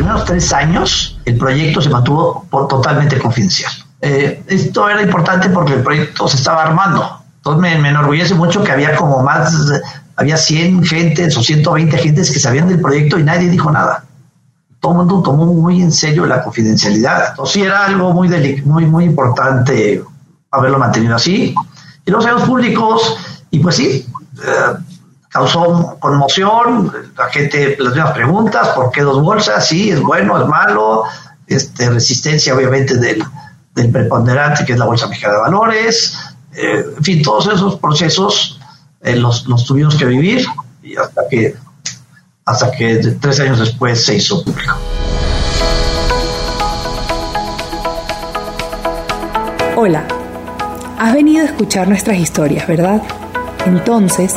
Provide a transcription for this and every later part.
primeros tres años el proyecto se mantuvo por, totalmente confidencial. Eh, esto era importante porque el proyecto se estaba armando. Entonces me, me, enorgullece mucho que había como más, había 100 gentes o 120 gentes que sabían del proyecto y nadie dijo nada. Todo el mundo tomó muy en serio la confidencialidad. Entonces sí era algo muy, muy, muy importante haberlo mantenido así. Y los años públicos, y pues sí, eh, causó conmoción, la gente, las mismas preguntas, ¿por qué dos bolsas? Sí, es bueno, es malo, este, resistencia obviamente del, del preponderante que es la Bolsa Mexicana de Valores, eh, en fin, todos esos procesos eh, los, los, tuvimos que vivir y hasta que, hasta que tres años después se hizo público. Hola, has venido a escuchar nuestras historias, ¿verdad? Entonces,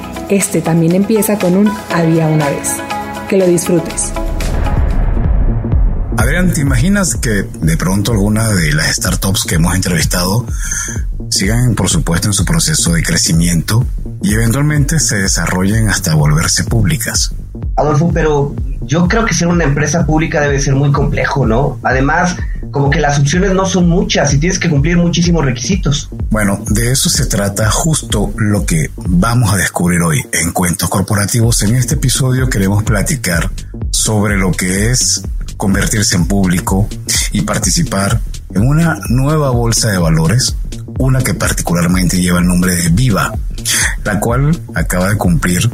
este también empieza con un había una vez. Que lo disfrutes. Adrián, ¿te imaginas que de pronto alguna de las startups que hemos entrevistado sigan, por supuesto, en su proceso de crecimiento y eventualmente se desarrollen hasta volverse públicas? Adolfo, pero yo creo que ser una empresa pública debe ser muy complejo, ¿no? Además, como que las opciones no son muchas y tienes que cumplir muchísimos requisitos. Bueno, de eso se trata justo lo que vamos a descubrir hoy en Cuentos Corporativos. En este episodio queremos platicar sobre lo que es convertirse en público y participar en una nueva bolsa de valores, una que particularmente lleva el nombre de Viva, la cual acaba de cumplir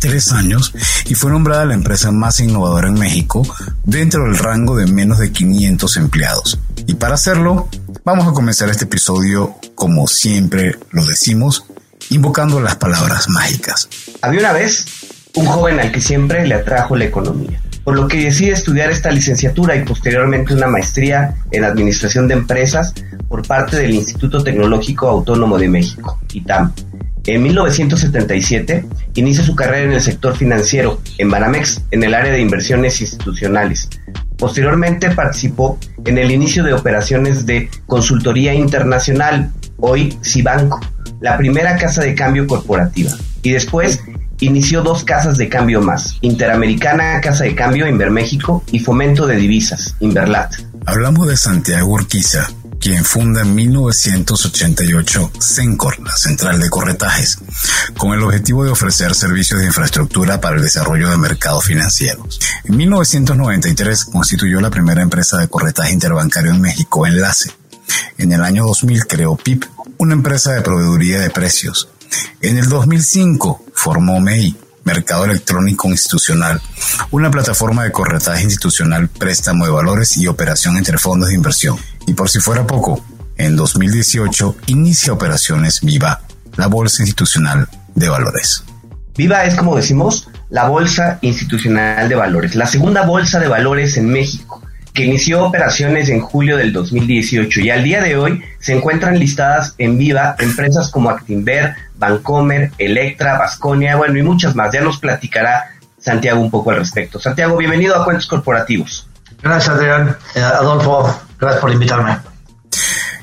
tres años y fue nombrada la empresa más innovadora en México dentro del rango de menos de 500 empleados. Y para hacerlo, vamos a comenzar este episodio como siempre lo decimos, invocando las palabras mágicas. Había una vez un joven al que siempre le atrajo la economía, por lo que decide estudiar esta licenciatura y posteriormente una maestría en Administración de Empresas por parte del Instituto Tecnológico Autónomo de México, ITAM en 1977 inicia su carrera en el sector financiero, en Banamex, en el área de inversiones institucionales. Posteriormente participó en el inicio de operaciones de consultoría internacional, hoy Cibanco, la primera casa de cambio corporativa. Y después inició dos casas de cambio más, Interamericana Casa de Cambio Inverméxico y Fomento de Divisas, Inverlat. Hablamos de Santiago Urquiza, quien funda en 1988 Cencor, la central de corretajes, con el objetivo de ofrecer servicios de infraestructura para el desarrollo de mercados financieros. En 1993 constituyó la primera empresa de corretaje interbancario en México, Enlace. En el año 2000 creó PIP, una empresa de proveeduría de precios. En el 2005 formó MEI, Mercado Electrónico Institucional, una plataforma de corretaje institucional, préstamo de valores y operación entre fondos de inversión. Y por si fuera poco, en 2018 inicia operaciones Viva, la Bolsa Institucional de Valores. Viva es, como decimos, la Bolsa Institucional de Valores, la segunda bolsa de valores en México, que inició operaciones en julio del 2018 y al día de hoy se encuentran listadas en Viva empresas como Actinver, Bancomer, Electra, Vasconia, bueno, y muchas más. Ya nos platicará Santiago un poco al respecto. Santiago, bienvenido a Cuentos Corporativos. Gracias, Adrián. Eh, Adolfo, gracias por invitarme.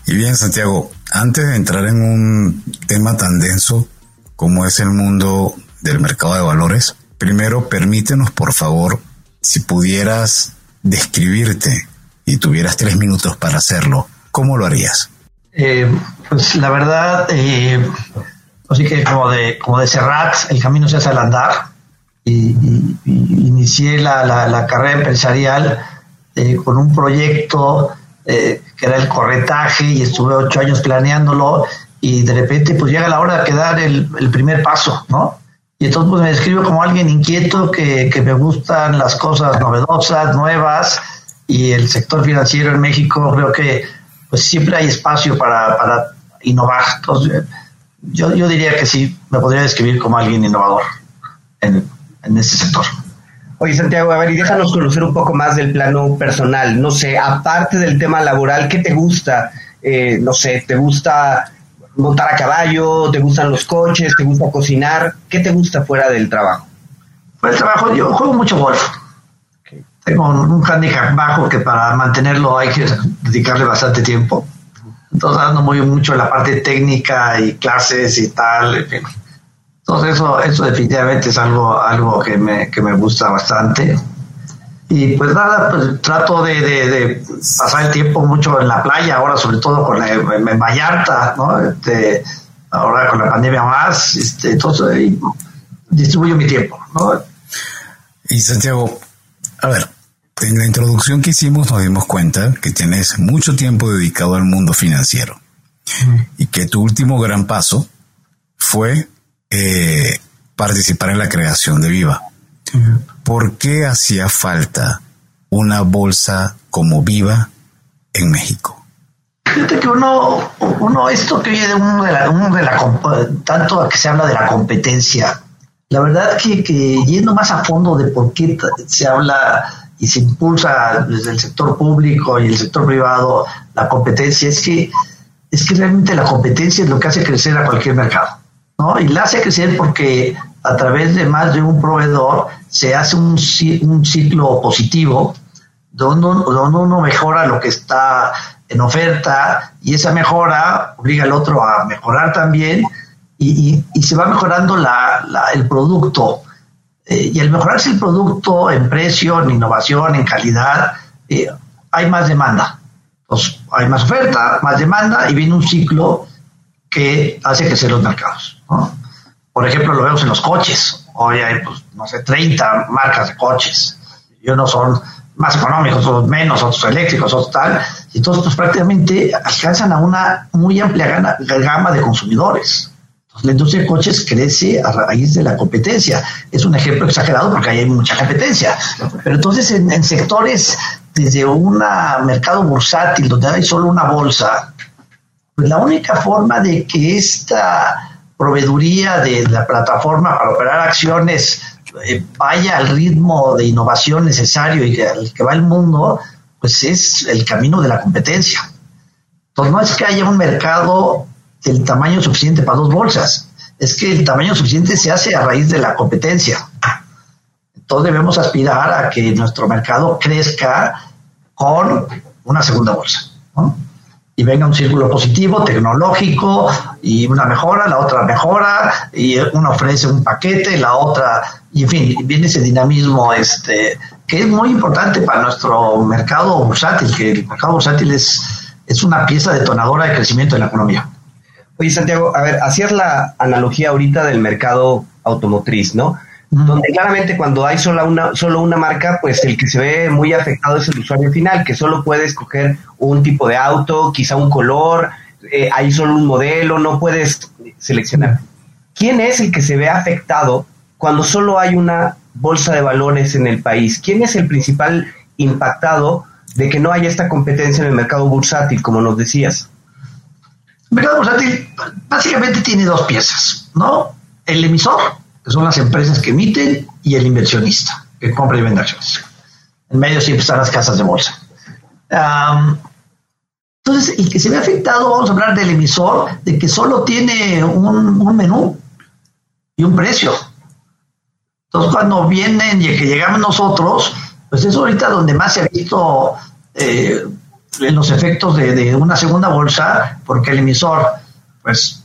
Y bien, Santiago, antes de entrar en un tema tan denso como es el mundo del mercado de valores, primero permítenos, por favor, si pudieras describirte y tuvieras tres minutos para hacerlo, ¿cómo lo harías? Eh, pues la verdad, eh, así que como de, como de Serrat, el camino se hace al andar. Y, inicié la, la, carrera empresarial eh, con un proyecto eh, que era el corretaje y estuve ocho años planeándolo y de repente pues llega la hora de dar el, primer paso, ¿no? Y entonces pues me describo como alguien inquieto que, que, me gustan las cosas novedosas, nuevas y el sector financiero en México creo que pues siempre hay espacio para, para innovar. Entonces yo, yo diría que sí, me podría describir como alguien innovador en, en este sector. Oye, Santiago, a ver, y déjanos conocer un poco más del plano personal. No sé, aparte del tema laboral, ¿qué te gusta? Eh, no sé, ¿te gusta montar a caballo? ¿Te gustan los coches? ¿Te gusta cocinar? ¿Qué te gusta fuera del trabajo? Fuera del trabajo, yo juego mucho golf. Tengo un, handicap bajo que para mantenerlo hay que dedicarle bastante tiempo. Entonces ando muy mucho en la parte técnica y clases y tal. En fin. Entonces eso, eso definitivamente es algo, algo que, me, que me gusta bastante. Y pues nada, pues trato de, pasar el tiempo mucho en la playa, ahora sobre todo con la, en Vallarta, ¿no? Este, ahora con la pandemia más, este, entonces distribuyo mi tiempo, ¿no? Y Santiago, a ver, en la introducción que hicimos nos dimos cuenta que tienes mucho tiempo dedicado al mundo financiero y que tu último gran paso fue eh, participar en la creación de Viva. ¿Por qué hacía falta una bolsa como Viva en México? Fíjate que uno, uno esto que oye de uno de la, uno de la tanto que se habla de la competencia, la verdad que, que yendo más a fondo de por qué se habla y se impulsa desde el sector público y el sector privado la competencia, es que, es que realmente la competencia es lo que hace crecer a cualquier mercado. ¿No? Y la hace crecer porque a través de más de un proveedor se hace un, un ciclo positivo donde, donde uno mejora lo que está en oferta y esa mejora obliga al otro a mejorar también y, y, se va mejorando la, la, el producto. Eh, y al mejorarse el producto en precio, en innovación, en calidad, eh, hay más demanda. Pues hay más oferta, más demanda y viene un ciclo que hace crecer los mercados. Por ejemplo, lo vemos en los coches. Hoy hay, pues, no sé, 30 marcas de coches. Y unos son más económicos, otros menos, otros eléctricos, otros tal. Y entonces, pues prácticamente alcanzan a una muy amplia gama de consumidores. la industria de coches crece a raíz de la competencia. Es un ejemplo exagerado porque ahí hay mucha competencia. Pero entonces en, en sectores desde un mercado bursátil donde hay solo una bolsa, pues la única forma de que esta proveeduría de la plataforma para operar acciones eh, vaya al ritmo de innovación necesario y al que va el mundo, pues es el camino de la competencia. Entonces no es que haya un mercado del tamaño suficiente para dos bolsas, es que el tamaño suficiente se hace a raíz de la competencia. Entonces debemos aspirar a que nuestro mercado crezca con una segunda bolsa. ¿no? Y venga un círculo positivo, tecnológico, y una mejora, la otra mejora, y una ofrece un paquete, la otra, y en fin, viene ese dinamismo este, que es muy importante para nuestro mercado bursátil, que el mercado bursátil es, es una pieza detonadora de crecimiento en la economía. Oye, Santiago, a ver, hacías la analogía ahorita del mercado automotriz, ¿no? Donde claramente cuando hay solo una, solo una marca, pues el que se ve muy afectado es el usuario final, que solo puede escoger un tipo de auto, quizá un color, eh, hay solo un modelo, no puedes seleccionar. ¿Quién es el que se ve afectado cuando solo hay una bolsa de valores en el país? ¿Quién es el principal impactado de que no haya esta competencia en el mercado bursátil, como nos decías? El mercado bursátil básicamente tiene dos piezas, ¿no? El emisor, que son las empresas que emiten, y el inversionista, que compra y vende acciones. En medio siempre están las casas de bolsa. entonces, el que se ve afectado, vamos a hablar del emisor, de que solo tiene un, menú y un precio. Entonces, cuando vienen y que llegamos nosotros, pues es ahorita donde más se ha visto eh, los efectos de, de, una segunda bolsa, porque el emisor, pues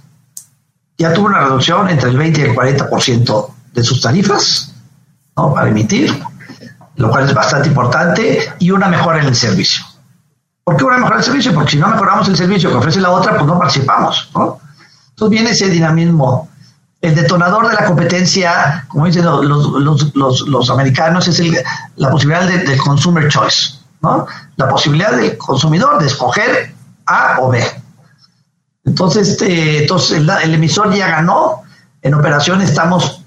ya tuvo una reducción entre el 20 y el 40% de sus tarifas ¿no? para emitir, lo cual es bastante importante, y una mejora en el servicio. ¿Por qué una mejora en el servicio? Porque si no mejoramos el servicio que ofrece la otra, pues no participamos. ¿no? Entonces viene ese dinamismo. El detonador de la competencia, como dicen los, los, los, americanos, es el, la posibilidad de, del consumer choice, ¿no? la posibilidad del consumidor de escoger A o B. Entonces, este, entonces el, emisor ya ganó. En operación estamos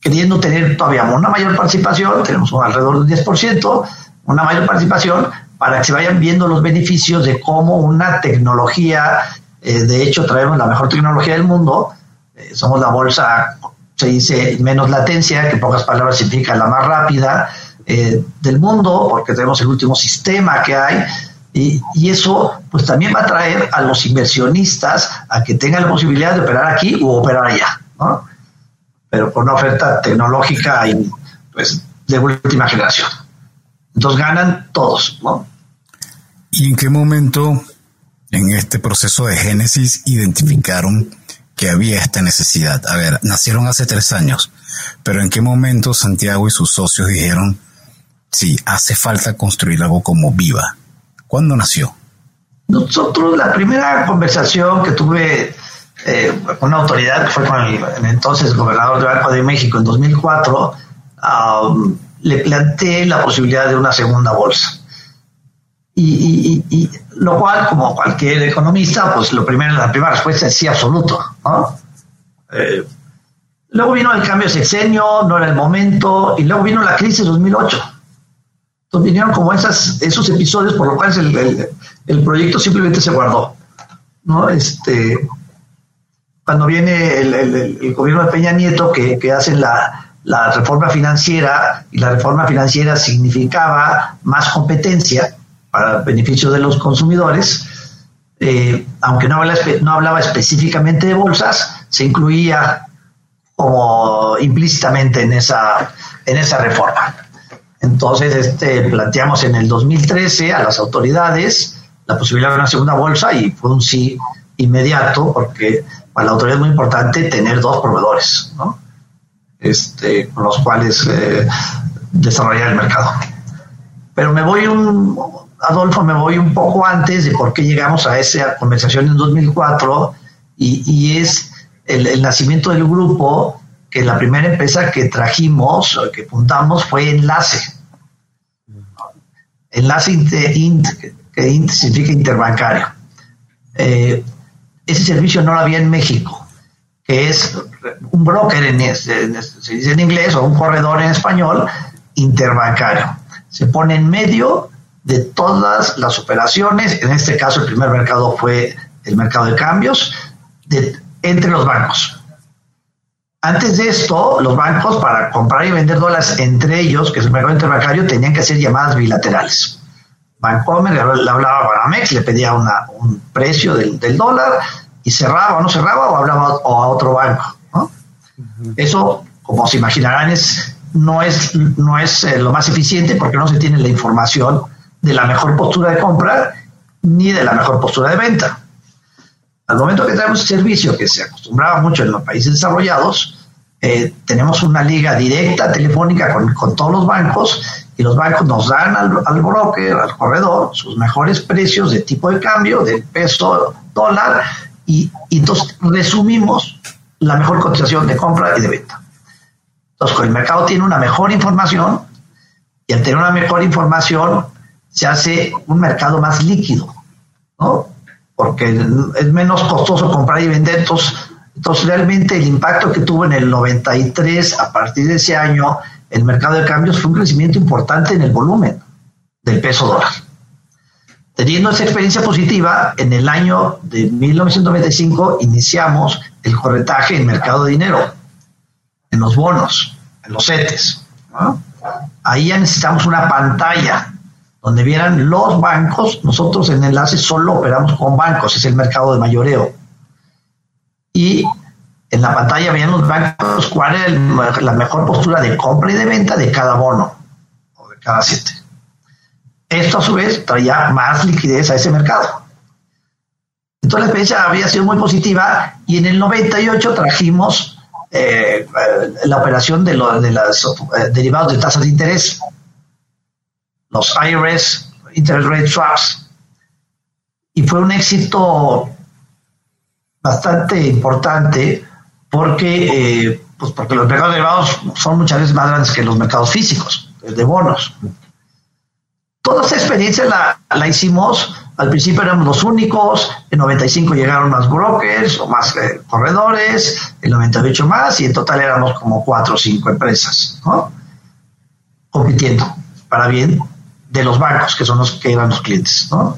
queriendo tener todavía una mayor participación, tenemos alrededor del 10%, una mayor participación para que se vayan viendo los beneficios de cómo una tecnología, eh, de hecho traemos la mejor tecnología del mundo, eh, somos la bolsa se dice menos latencia, que en pocas palabras significa la más rápida eh, del mundo, porque tenemos el último sistema que hay, y, eso pues también va a traer a los inversionistas a que tengan la posibilidad de operar aquí u operar allá, ¿no? Pero con una oferta tecnológica y pues de última generación. Entonces ganan todos, ¿no? ¿Y en qué momento en este proceso de génesis identificaron que había esta necesidad? A ver, nacieron hace tres años, pero ¿en qué momento Santiago y sus socios dijeron, sí, hace falta construir algo como Viva? ¿Cuándo nació? Nosotros, la primera conversación que tuve eh, con una autoridad, que fue con el, entonces gobernador del Banco de México en 2004, le planteé la posibilidad de una segunda bolsa. Y, lo cual, como cualquier economista, pues lo primero, la primera respuesta es sí absoluto. Eh, luego vino el cambio de sexenio, no era el momento, y luego vino la crisis de 2008. Entonces vinieron como esas, esos episodios por lo cual el, proyecto simplemente se guardó. ¿no? Este, cuando viene el, gobierno de Peña Nieto, que, que hacen la, la reforma financiera, y la reforma financiera significaba más competencia para el beneficio de los consumidores, eh, aunque no hablaba, no hablaba específicamente de bolsas, se incluía como implícitamente en esa, en esa reforma. Entonces, este, planteamos en el 2013 a las autoridades la posibilidad de una segunda bolsa y fue un sí inmediato porque para la autoridad es muy importante tener dos proveedores, este, con los cuales eh, desarrollar el mercado. Pero me voy un, Adolfo, me voy un poco antes de por qué llegamos a esa conversación en 2004 y, es el, el, nacimiento del grupo que la primera empresa que trajimos, que fundamos, fue Enlace. Enlace que significa interbancario. Eh, ese servicio no lo había en México, que es un broker, en, se dice en inglés, o un corredor en español, interbancario. Se pone en medio de todas las operaciones, en este caso el primer mercado fue el mercado de cambios, entre los bancos. Antes de esto, los bancos para comprar y vender dólares entre ellos, que es el mercado interbancario, tenían que hacer llamadas bilaterales. Bancomer le hablaba a Banamex, le pedía un precio del, dólar y cerraba o no cerraba o hablaba a otro banco. Eso, como se imaginarán, es, no es, no es eh, lo más eficiente porque no se tiene la información de la mejor postura de compra ni de la mejor postura de venta. Al momento que tenemos servicio que se acostumbraba mucho en los países desarrollados, eh, tenemos una liga directa telefónica con, todos los bancos y los bancos nos dan al, broker, al corredor, sus mejores precios de tipo de cambio, del peso dólar, y, y entonces resumimos la mejor cotización de compra y de venta. Entonces, el mercado tiene una mejor información y al tener una mejor información se hace un mercado más líquido, ¿no? Porque es menos costoso comprar y vender. Entonces, realmente el impacto que tuvo en el 93, a partir de ese año, el mercado de cambios fue un crecimiento importante en el volumen del peso dólar. Teniendo esa experiencia positiva, en el año de 1995 iniciamos el corretaje en mercado de dinero, en los bonos, en los CETES. Ahí ya necesitamos una pantalla donde vieran los bancos, nosotros en Enlace solo operamos con bancos, es el mercado de mayoreo. Y en la pantalla veían los bancos cuál era la mejor postura de compra y de venta de cada bono, o de cada siete. Esto a su vez traía más liquidez a ese mercado. Entonces la experiencia había sido muy positiva y en el 98 trajimos eh, la operación de, los de los eh, derivados de tasas de interés los IRS Interest Rate Swaps. Y fue un éxito bastante importante porque, eh, pues porque los mercados derivados son muchas veces más grandes que los mercados físicos, de bonos. Toda esa experiencia la, la hicimos, al principio éramos los únicos, en 95 llegaron más brokers o más eh, corredores, en 98 más, y en total éramos como cuatro o cinco empresas, ¿no? Compitiendo para bien de los bancos, que son los que eran los clientes, ¿no?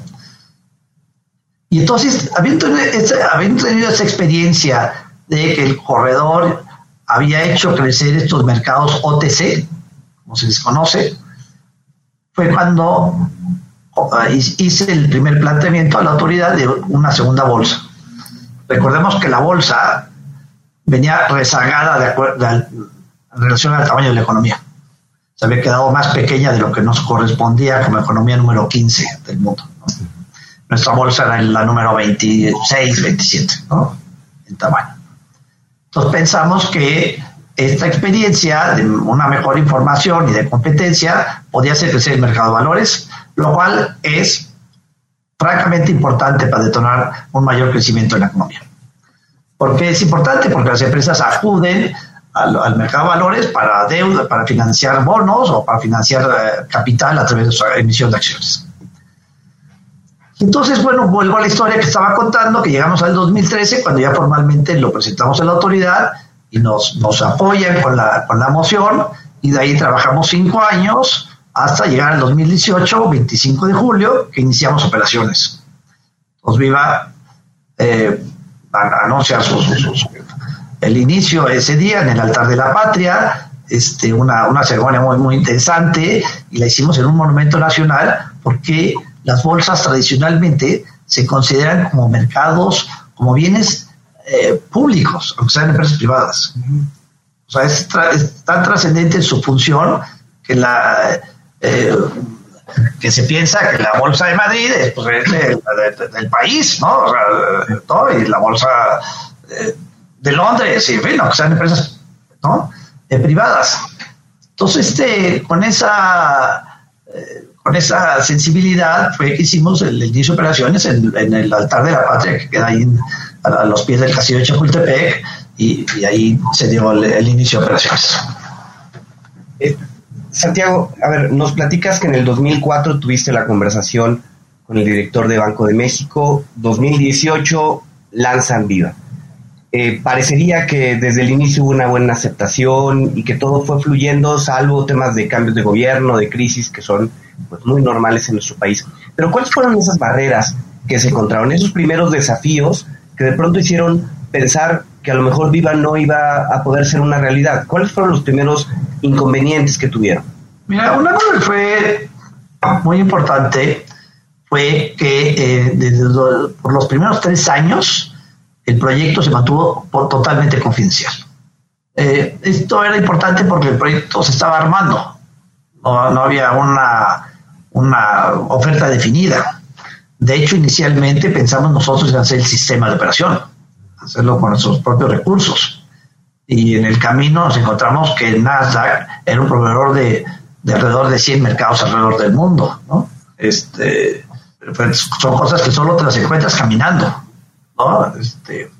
Y entonces, habiendo tenido, esa experiencia de que el corredor había hecho crecer estos mercados OTC, como se les conoce, fue cuando hice el primer planteamiento a la autoridad de una segunda bolsa. Recordemos que la bolsa venía rezagada de acuerdo, en relación al tamaño de la economía. Se había quedado más pequeña de lo que nos correspondía como economía número 15 del mundo. Nuestra bolsa era la número 26, 27 ¿no? en tamaño. Entonces pensamos que esta experiencia de una mejor información y de competencia podía hacer crecer el mercado de valores, lo cual es francamente importante para detonar un mayor crecimiento en la economía. ¿Por qué es importante? Porque las empresas acuden al, mercado de valores para deuda, para financiar bonos o para financiar eh, capital a través de su emisión de acciones. Entonces, bueno, vuelvo a la historia que estaba contando, que llegamos al 2013, cuando ya formalmente lo presentamos a la autoridad y nos, nos apoyan con la, con la moción, y de ahí trabajamos cinco años hasta llegar al 2018, 25 de julio, que iniciamos operaciones. Os viva eh, anuncia el inicio ese día en el altar de la patria, este, una, una ceremonia muy, muy interesante, y la hicimos en un monumento nacional porque las bolsas tradicionalmente se consideran como mercados, como bienes eh, públicos, aunque sean empresas privadas. O sea, es, tan trascendente en su función que la eh, que se piensa que la bolsa de Madrid es pues, del país, ¿no? y la bolsa eh, de Londres, y en fin, aunque sean empresas ¿no? privadas. Entonces, este, con esa con esa sensibilidad fue que hicimos el, inicio de operaciones en, el altar de la patria, que queda ahí a, los pies del castillo de Chapultepec, y, ahí se dio el, inicio de operaciones. Eh, Santiago, a ver, nos platicas que en el 2004 tuviste la conversación con el director de Banco de México, 2018 lanzan Viva. Eh, parecería que desde el inicio hubo una buena aceptación y que todo fue fluyendo, salvo temas de cambios de gobierno, de crisis que son pues, muy normales en nuestro país. Pero ¿cuáles fueron esas barreras que se encontraron, esos primeros desafíos que de pronto hicieron pensar que a lo mejor Viva no iba a poder ser una realidad? ¿Cuáles fueron los primeros inconvenientes que tuvieron? Mira, una cosa que fue muy importante fue que eh, por los primeros tres años el proyecto se mantuvo totalmente confidencial. Eh, esto era importante porque el proyecto se estaba armando, no, había una, una oferta definida. De hecho, inicialmente pensamos nosotros en hacer el sistema de operación, hacerlo con nuestros propios recursos. Y en el camino nos encontramos que Nasdaq era un proveedor de, alrededor de 100 mercados alrededor del mundo. ¿no? Este, pues, son cosas que solo te las encuentras caminando. ¿No? Este,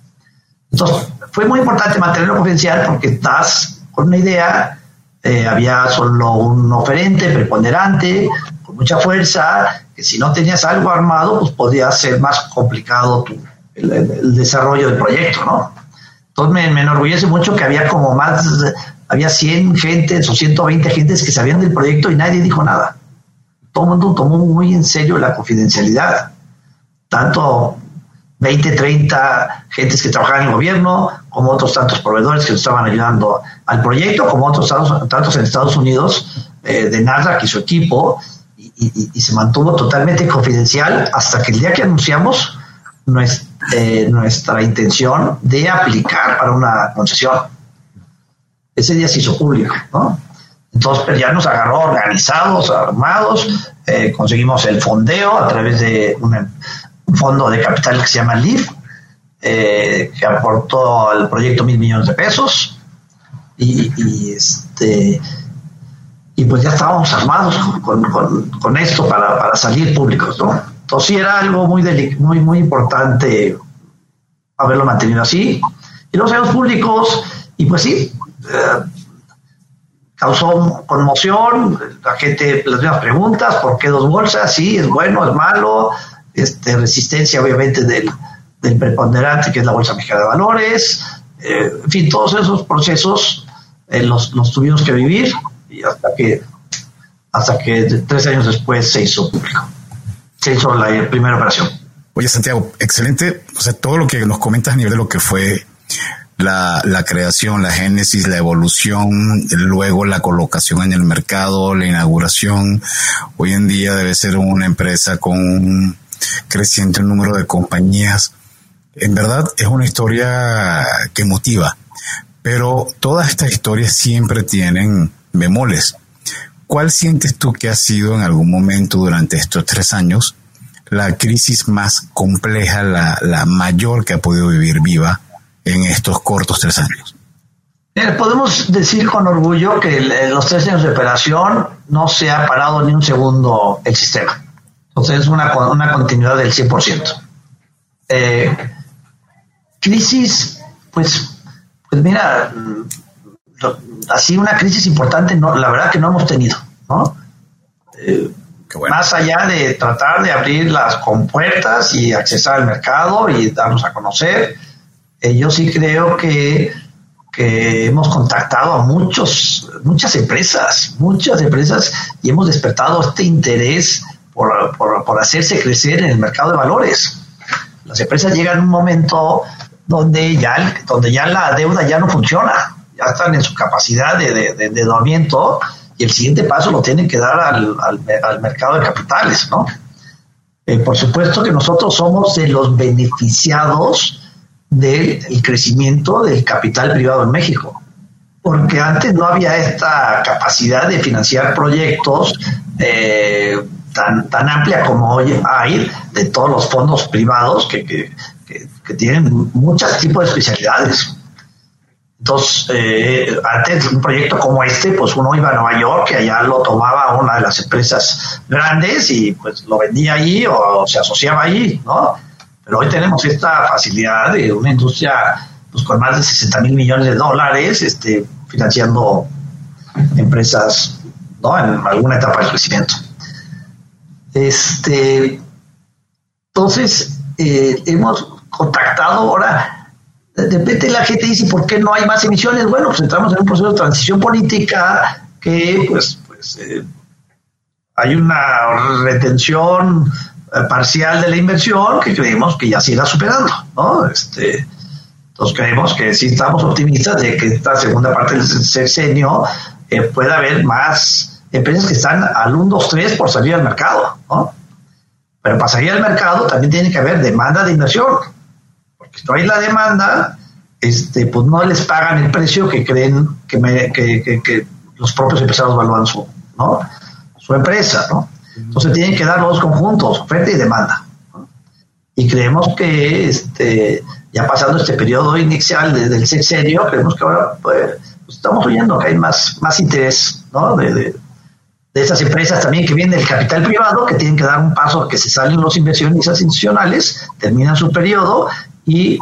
entonces, fue muy importante mantenerlo confidencial porque estás con una idea, eh, había solo un oferente preponderante, con mucha fuerza, que si no tenías algo armado, pues podía ser más complicado tu, el, desarrollo del proyecto, ¿no? Entonces me, enorgullece mucho que había como más, había 100 gentes o 120 gentes que sabían del proyecto y nadie dijo nada. Todo el mundo tomó muy en serio la confidencialidad. Tanto 20, 30 gentes que trabajaban en el gobierno, como otros tantos proveedores que estaban ayudando al proyecto, como otros tantos, en Estados Unidos, eh, de Nasdaq y su equipo, y, se mantuvo totalmente confidencial hasta que el día que anunciamos nuestra, eh, nuestra intención de aplicar para una concesión. Ese día se hizo público, ¿no? Entonces pues, ya nos agarró organizados, armados, eh, conseguimos el fondeo a través de un fondo de capital que se llama LIF, eh, que aportó al proyecto mil millones de pesos y, este y pues ya estábamos armados con, esto para, salir públicos, ¿no? Entonces sí era algo muy, muy, muy importante haberlo mantenido así. Y los salíamos públicos, y pues sí, eh, causó conmoción, la gente, las mismas preguntas, ¿por qué dos bolsas? Sí, es bueno, es malo, este, resistencia obviamente del, preponderante que es la Bolsa Mexicana de Valores, eh, en fin, todos esos procesos eh, los, tuvimos que vivir y hasta que, hasta que tres años después se hizo público, se hizo la primera operación. Oye, Santiago, excelente. O sea, todo lo que nos comentas a nivel de lo que fue la, la, creación, la génesis, la evolución, luego la colocación en el mercado, la inauguración. Hoy en día debe ser una empresa con un creciente número de compañías. En verdad es una historia que motiva, pero todas estas historias siempre tienen bemoles. ¿Cuál sientes tú que ha sido en algún momento durante estos tres años la crisis más compleja, la, la mayor que ha podido vivir Viva en estos cortos tres años? podemos decir con orgullo que los tres años de operación no se ha parado ni un segundo el sistema. Entonces es una, una continuidad del 100%. Eh, crisis, pues, pues mira, así una crisis importante, no, la verdad que no hemos tenido, ¿no? Eh, más allá de tratar de abrir las compuertas y accesar al mercado y darnos a conocer, eh, yo sí creo que, que, hemos contactado a muchos, muchas empresas, muchas empresas y hemos despertado este interés por, por, por hacerse crecer en el mercado de valores. Las empresas llegan a un momento donde ya, donde ya la deuda ya no funciona, ya están en su capacidad de, de, de, dormiento y el siguiente paso lo tienen que dar al, al, mercado de capitales, ¿no? Eh, por supuesto que nosotros somos de los beneficiados del crecimiento del capital privado en México, porque antes no había esta capacidad de financiar proyectos eh, tan, tan amplia como hoy hay de todos los fondos privados que, que, que, tienen muchos tipos de especialidades. Entonces, eh, antes un proyecto como este, pues uno iba a Nueva York y allá lo tomaba una de las empresas grandes y pues lo vendía allí o, se asociaba allí, ¿no? Pero hoy tenemos esta facilidad de una industria pues, con más de 60 mil millones de dólares este, financiando empresas ¿no? en alguna etapa de crecimiento. Este, entonces, eh, hemos contactado ahora, de repente la gente dice, ¿por qué no hay más emisiones? Bueno, pues entramos en un proceso de transición política que, pues, pues eh, hay una retención eh, parcial de la inversión que creemos que ya se irá superando, ¿no? Este, entonces creemos que sí estamos optimistas de que esta segunda parte del sexenio pueda haber más empresas que están al 1, 2, 3 por salir al mercado, ¿no? Pero para salir al mercado también tiene que haber demanda de inversión, porque si no hay la demanda, este, pues no les pagan el precio que creen que, que, los propios empresarios evalúan su, ¿no? su empresa, ¿no? Entonces tienen que dar los conjuntos, oferta y demanda. Y creemos que este, ya pasando este periodo inicial desde el sexenio, creemos que ahora pues, pues estamos oyendo que hay más, más interés ¿no? de, de esas empresas también que vienen del capital privado, que tienen que dar un paso que se salen los inversionistas institucionales, terminan su periodo y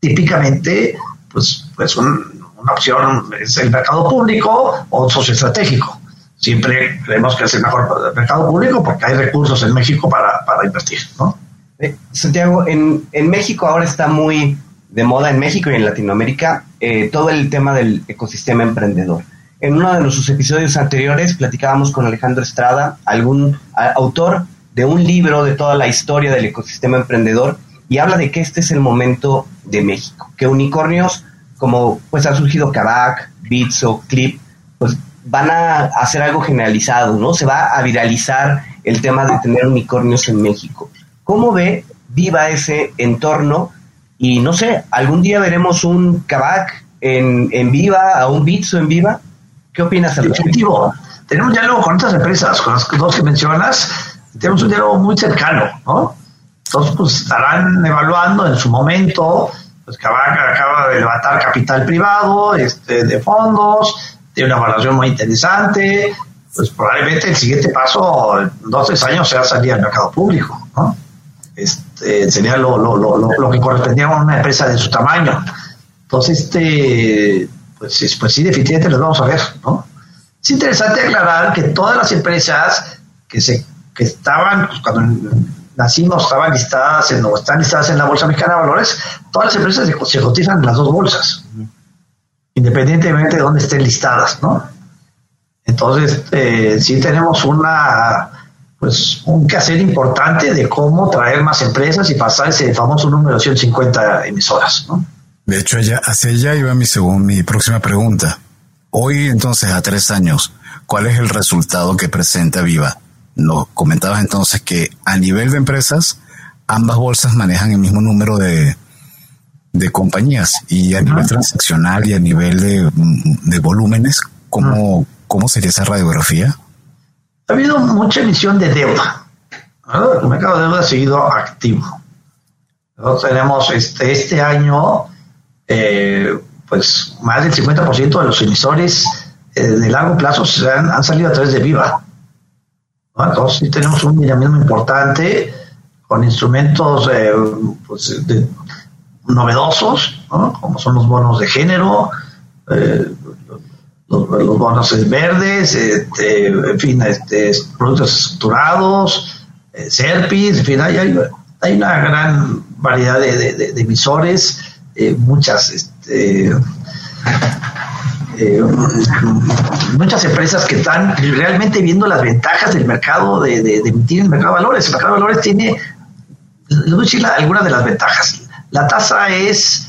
típicamente, pues, pues una opción es el mercado público o un socio estratégico. Siempre creemos que es el mejor mercado público porque hay recursos en México para, para invertir, ¿no? Eh, Santiago, en, en, México ahora está muy de moda, en México y en Latinoamérica, eh, todo el tema del ecosistema emprendedor. En uno de nuestros episodios anteriores platicábamos con Alejandro Estrada, algún autor de un libro de toda la historia del ecosistema emprendedor y habla de que este es el momento de México, que unicornios como pues ha surgido Kavak, Bitso, Clip, pues van a hacer algo generalizado, ¿no? Se va a viralizar el tema de tener unicornios en México. ¿Cómo ve viva ese entorno? Y no sé, algún día veremos un Kavak en, en viva, a un Bitso en viva. ¿Qué opinas al Definitivo. Tenemos un diálogo con estas empresas, con las dos que mencionas, tenemos un diálogo muy cercano, ¿no? Entonces, pues estarán evaluando en su momento, pues que acaba de levantar capital privado, este, de fondos, tiene una evaluación muy interesante, pues probablemente el siguiente paso, en dos tres años, sea salir al mercado público, ¿no? Este, sería lo, lo, lo, lo, que correspondía a una empresa de su tamaño. Entonces, este, pues, pues sí, definitivamente los vamos a ver, ¿no? Es interesante aclarar que todas las empresas que se que estaban, pues, cuando nacimos, estaban listadas en, o están listadas en la Bolsa Mexicana de Valores, todas las empresas se, cotizan en las dos bolsas, independientemente de dónde estén listadas, ¿no? Entonces, eh, sí tenemos una, pues, un quehacer importante de cómo traer más empresas y pasar ese famoso número de 150 emisoras, ¿no? De hecho, allá, hacia allá iba mi, según, mi próxima pregunta. Hoy, entonces, a tres años, ¿cuál es el resultado que presenta Viva? Nos comentabas entonces que a nivel de empresas, ambas bolsas manejan el mismo número de, de compañías y a nivel transaccional y a nivel de, de volúmenes, ¿cómo, ¿cómo sería esa radiografía? Ha habido mucha emisión de deuda. El mercado de deuda ha seguido activo. Nosotros tenemos este, este año, eh, pues más del 50% de los emisores eh, de largo plazo se han, han, salido a través de Viva. Entonces sí tenemos un dinamismo importante con instrumentos eh, pues, novedosos, como son los bonos de género, eh, los, bonos verdes, este, en fin, este, productos estructurados, eh, SERPIS, en fin, hay, hay, una gran variedad de, de emisores, eh, muchas, este, eh, muchas empresas que están realmente viendo las ventajas del mercado de, de, de emitir el mercado de valores. El mercado de valores tiene, les algunas de las ventajas la tasa es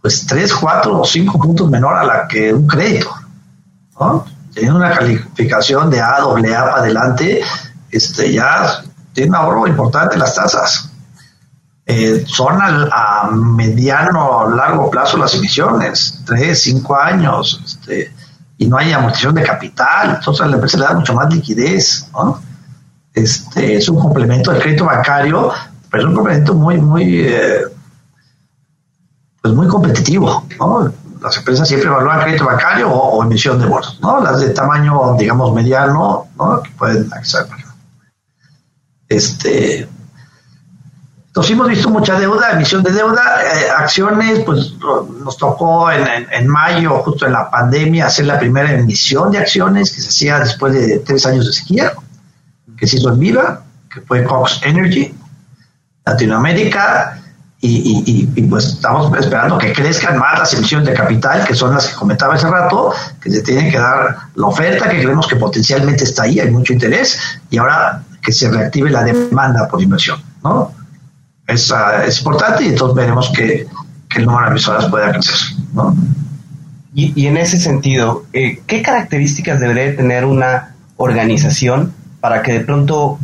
pues 3, 4 o 5 puntos menor a la que un crédito. ¿no? Teniendo una calificación de A, doble A para adelante, este, ya tiene un ahorro importante las tasas. Eh, son al, a mediano largo plazo las emisiones, 3, 5 años, este, y no hay amortización de capital, entonces a la empresa le da mucho más liquidez. ¿no? Este, es un complemento del crédito bancario, pero es un complemento muy, muy... Eh, pues muy competitivo, ¿no? Las empresas siempre evalúan crédito bancario o, o emisión de bonos, ¿no? Las de tamaño, digamos, mediano, ¿no? Que pueden acceder. Este, entonces hemos visto mucha deuda, emisión de deuda, eh, acciones, pues nos tocó en, en, mayo, justo en la pandemia, hacer la primera emisión de acciones que se hacía después de tres años de sequía, que se hizo en Viva, que fue Cox Energy, Latinoamérica, y, y, y, pues estamos esperando que crezcan más las emisiones de capital, que son las que comentaba hace rato, que se tienen que dar la oferta, que creemos que potencialmente está ahí, hay mucho interés, y ahora que se reactive la demanda por inversión, ¿no? Es, uh, es importante y entonces veremos que, que, el número de emisoras pueda crecer, ¿no? Y, y en ese sentido, eh, ¿qué características debería tener una organización para que de pronto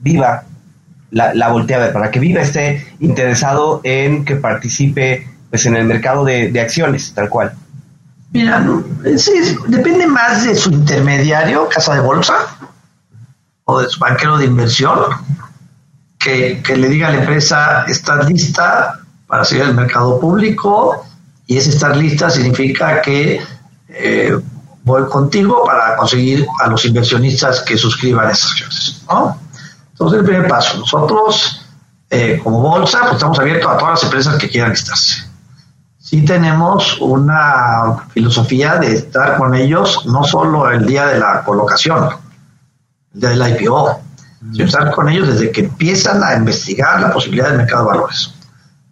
viva la, la voltea a ver, para que Viva esté interesado en que participe pues en el mercado de, de acciones, tal cual. Mira, sí, depende más de su intermediario, casa de bolsa, o de su banquero de inversión, que, que le diga a la empresa, estás lista para seguir el mercado público, y ese estar lista significa que eh, voy contigo para conseguir a los inversionistas que suscriban esas acciones, ¿no? Entonces, el primer paso, nosotros eh, como bolsa, pues estamos abiertos a todas las empresas que quieran listarse. Sí tenemos una filosofía de estar con ellos no solo el día de la colocación, el día del IPO, sino estar con ellos desde que empiezan a investigar la posibilidad del mercado de valores.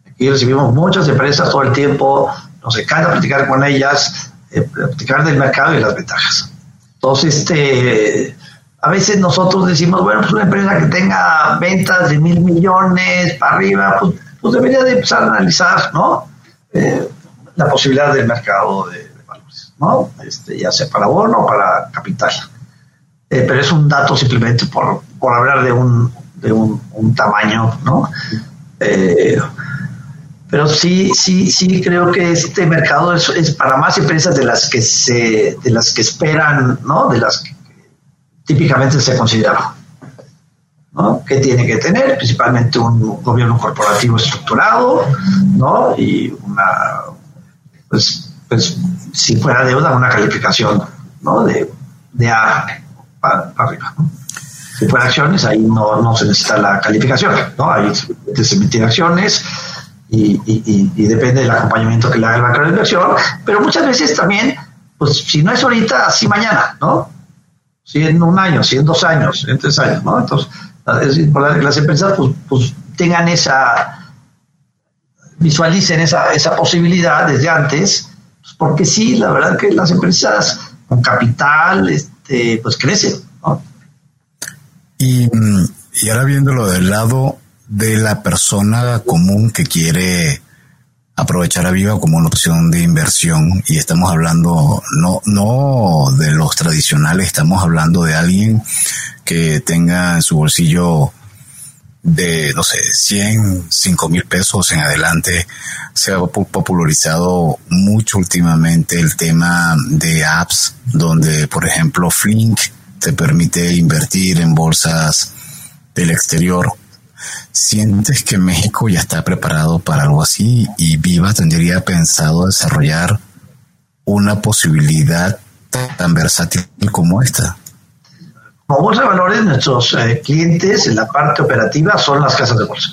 Aquí recibimos muchas empresas todo el tiempo, nos encanta platicar con ellas, eh, platicar del mercado y las ventajas. Entonces, este a veces nosotros decimos, bueno, pues una empresa que tenga ventas de mil millones para arriba, pues, pues debería de empezar a analizar, ¿no? Eh, la posibilidad del mercado de, de valores, ¿no? Este, ya sea para bono o para capital. Eh, pero es un dato simplemente por, por hablar de un, de un, un tamaño, ¿no? Eh, pero sí, sí, sí creo que este mercado es, para más empresas de las que se, de las que esperan, ¿no? De las que típicamente se considera. ¿no? ¿Qué tiene que tener? Principalmente un gobierno corporativo estructurado, ¿no? Y una, pues, pues si fuera deuda, una calificación, ¿no? De, de A para arriba, ¿no? Si fuera acciones, ahí no, no se necesita la calificación, ¿no? Ahí se emiten acciones y, y, y, depende del acompañamiento que le haga el banco de inversión, pero muchas veces también, pues si no es ahorita, así mañana, ¿no? si en un año, si en dos años, en tres años, ¿no? Entonces, es importante que las empresas pues, pues tengan esa, visualicen esa, esa posibilidad desde antes, pues porque sí, la verdad que las empresas con capital, este, pues crecen. Y, y ahora viéndolo del lado de la persona común que quiere aprovechar a Viva como una opción de inversión y estamos hablando no, no de los tradicionales, estamos hablando de alguien que tenga en su bolsillo de, no sé, 100, 5 mil pesos en adelante. Se ha popularizado mucho últimamente el tema de apps donde, por ejemplo, Flink te permite invertir en bolsas del exterior ¿Sientes que México ya está preparado para algo así y Viva tendría pensado desarrollar una posibilidad tan versátil como esta? Como bolsa de valores, nuestros eh, clientes en la parte operativa son las casas de bolsa.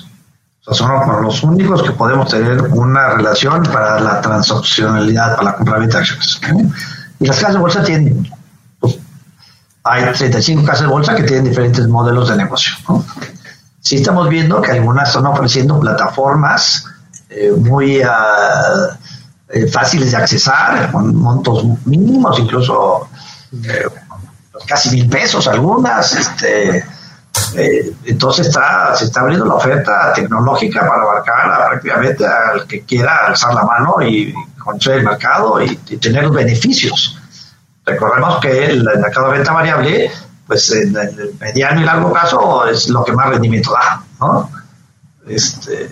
Son los únicos que podemos tener una relación para la transaccionalidad, para la compra-venta de acciones. Y las casas de bolsa tienen, hay 35 casas de bolsa que tienen diferentes modelos de negocio. ¿no? sí estamos viendo que algunas están ofreciendo plataformas eh, muy eh, fáciles de accesar, con montos mínimos, incluso eh, casi mil pesos algunas. Este, entonces está, se está abriendo la oferta tecnológica para abarcar prácticamente al que quiera alzar la mano y conocer el mercado y, y tener los beneficios. Recordemos que el mercado de venta variable pues en el mediano y largo plazo es lo que más rendimiento da, ¿no? Este,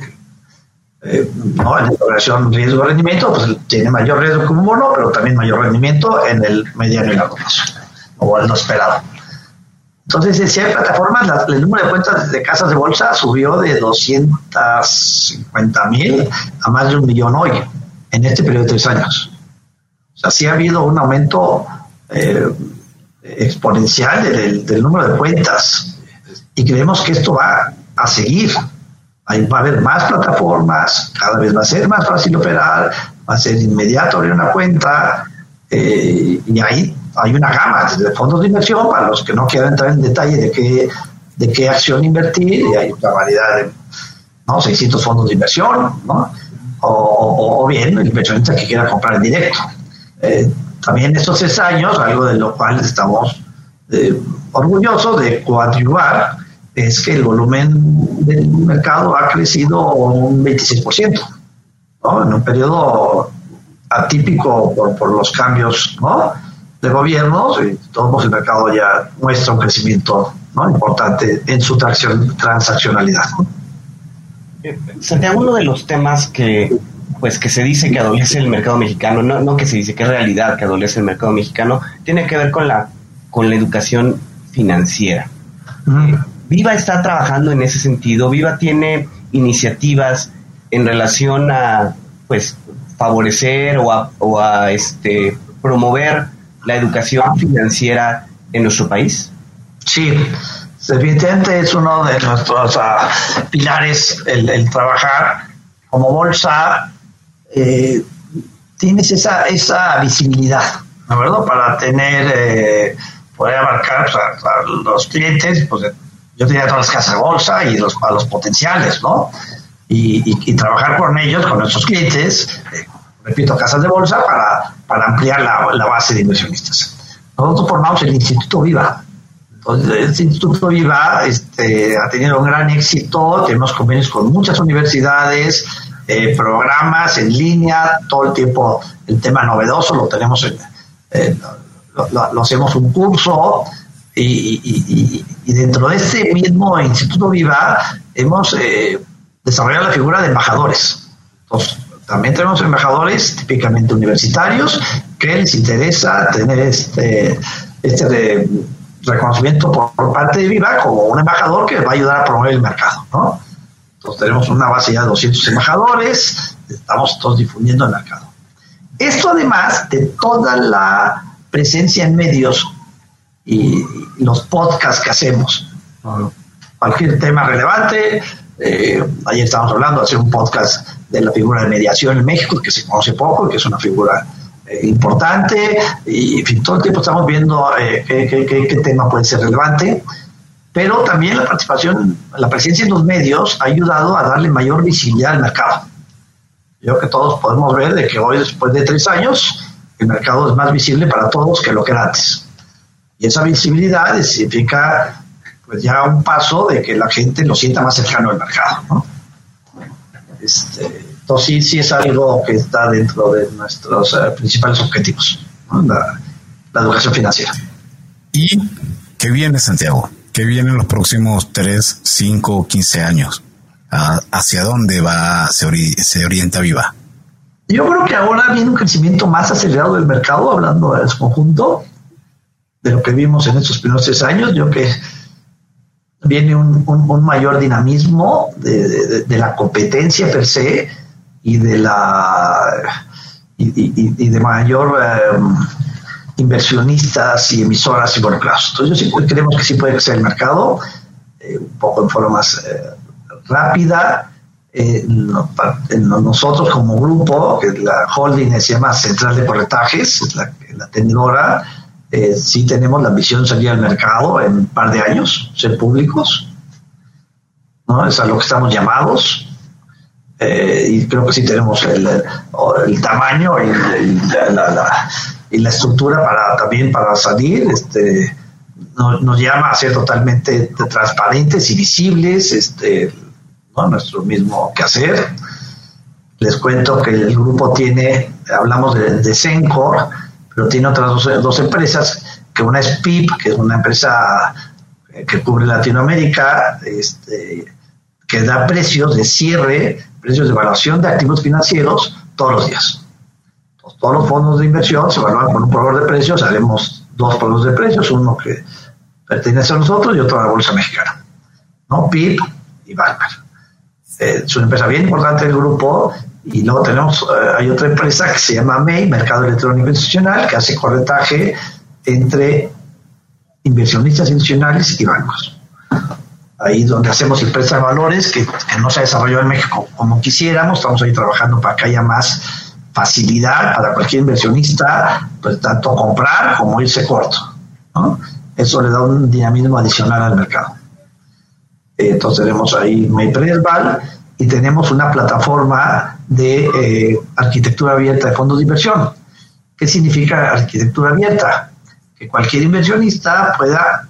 eh, ¿no? En la relación riesgo-rendimiento, pues tiene mayor riesgo como un bono, pero también mayor rendimiento en el mediano y largo plazo, o el no esperado. Entonces, si hay plataformas, el número de cuentas de casas de bolsa subió de 250 mil a más de un millón hoy, en este periodo de tres años. O sea, sí ha habido un aumento eh, exponencial del, número de cuentas y creemos que esto va a seguir. Ahí va a haber más plataformas, cada vez va a ser más fácil operar, va a ser inmediato abrir una cuenta eh, y ahí hay una gama de fondos de inversión para los que no quieran entrar en detalle de qué, de qué acción invertir y hay una variedad de ¿no? 600 fondos de inversión ¿no? o, bien el inversionista que quiera comprar en directo. Eh, también estos tres años, algo de lo cual estamos eh, orgullosos de coadyuvar, es que el volumen del mercado ha crecido un 26%, ¿no? en un periodo atípico por, los cambios de gobiernos, y todos el mercado ya muestra un crecimiento importante en su transaccionalidad. Eh, Santiago, uno de los temas que pues que se dice que adolece el mercado mexicano, no, no que se dice que es realidad que adolece el mercado mexicano, tiene que ver con la, con la educación financiera. Eh, Viva está trabajando en ese sentido, Viva tiene iniciativas en relación a pues favorecer o a, o a este promover la educación financiera en nuestro país. Sí, definitivamente es uno de nuestros pilares el, el trabajar como bolsa eh, tienes esa, esa visibilidad, ¿no verdad? Para tener, eh, poder abarcar a, los clientes, pues yo tenía todas las casas de bolsa y los, a los potenciales, ¿no? Y, trabajar con ellos, con nuestros clientes, eh, repito, casas de bolsa para, para ampliar la, la, base de inversionistas. Nosotros formamos el Instituto Viva. Entonces, el Instituto Viva este, ha tenido un gran éxito, tenemos convenios con muchas universidades, eh, programas en línea, todo el tiempo el tema novedoso lo tenemos en, lo, hacemos un curso y, dentro de este mismo Instituto Viva hemos eh, desarrollado la figura de embajadores. Entonces, también tenemos embajadores típicamente universitarios que les interesa tener este, este reconocimiento por, parte de Viva como un embajador que va a ayudar a promover el mercado. ¿no? Entonces tenemos una base ya de 200 embajadores, estamos todos difundiendo el mercado. Esto además de toda la presencia en medios y los podcasts que hacemos. Cualquier tema relevante, eh, ayer estábamos hablando de hacer un podcast de la figura de mediación en México, que se conoce poco, que es una figura eh, importante, y en fin, todo el tiempo estamos viendo eh, qué, tema puede ser relevante pero también la participación, la presencia en los medios ha ayudado a darle mayor visibilidad al mercado. Yo creo que todos podemos ver de que hoy, después de tres años, el mercado es más visible para todos que lo que era antes. Y esa visibilidad significa pues ya un paso de que la gente lo sienta más cercano al mercado. Este, Entonces sí, sí es algo que está dentro de nuestros eh, principales objetivos, la, educación financiera. ¿Y qué viene, Santiago? ¿Qué viene en los próximos 3, 5 15 años? ¿Hacia dónde va, se, se orienta Viva? Yo creo que ahora viene un crecimiento más acelerado del mercado, hablando en su conjunto, de lo que vimos en estos primeros tres años. Yo creo que viene un, mayor dinamismo de, la competencia per se y de la y, de mayor em, inversionistas y emisoras involucrados. Entonces, yo sí creemos que sí puede crecer el mercado eh, un poco en forma más eh, rápida. Eh, nosotros como grupo, que la holding se llama Central de Corretajes, es la, la tenedora, sí tenemos la ambición de salir al mercado en un par de años, ser públicos, ¿no? Es a lo que estamos llamados. Y creo que sí tenemos el tamaño y, la, y, la, estructura para también para salir. Este, nos, llama a ser totalmente transparentes y visibles, este, ¿no? nuestro mismo quehacer. Les cuento que el grupo tiene, hablamos de, de Sencor, pero tiene otras dos, empresas, que una es PIP, que es una empresa que cubre Latinoamérica, este, que da precios de cierre, precios de evaluación de activos financieros todos los días. Todos los fondos de inversión se evalúan con un proveedor de precios, haremos dos proveedores de precios, uno que pertenece a nosotros y otro a la Bolsa Mexicana. ¿no? PIP y Valmer. Eh, es una empresa bien importante del grupo y luego tenemos, eh, hay otra empresa que se llama MEI, Mercado Electrónico Institucional, que hace corretaje entre inversionistas institucionales y bancos. Ahí donde hacemos empresas de valores, que, no se ha desarrollado en México como quisiéramos, estamos ahí trabajando para que haya más facilidad para cualquier inversionista, pues tanto comprar como irse corto. Eso le da un dinamismo adicional al mercado. Entonces tenemos ahí MEI Presval y tenemos una plataforma de eh, arquitectura abierta de fondos de inversión. ¿Qué significa arquitectura abierta? Que cualquier inversionista pueda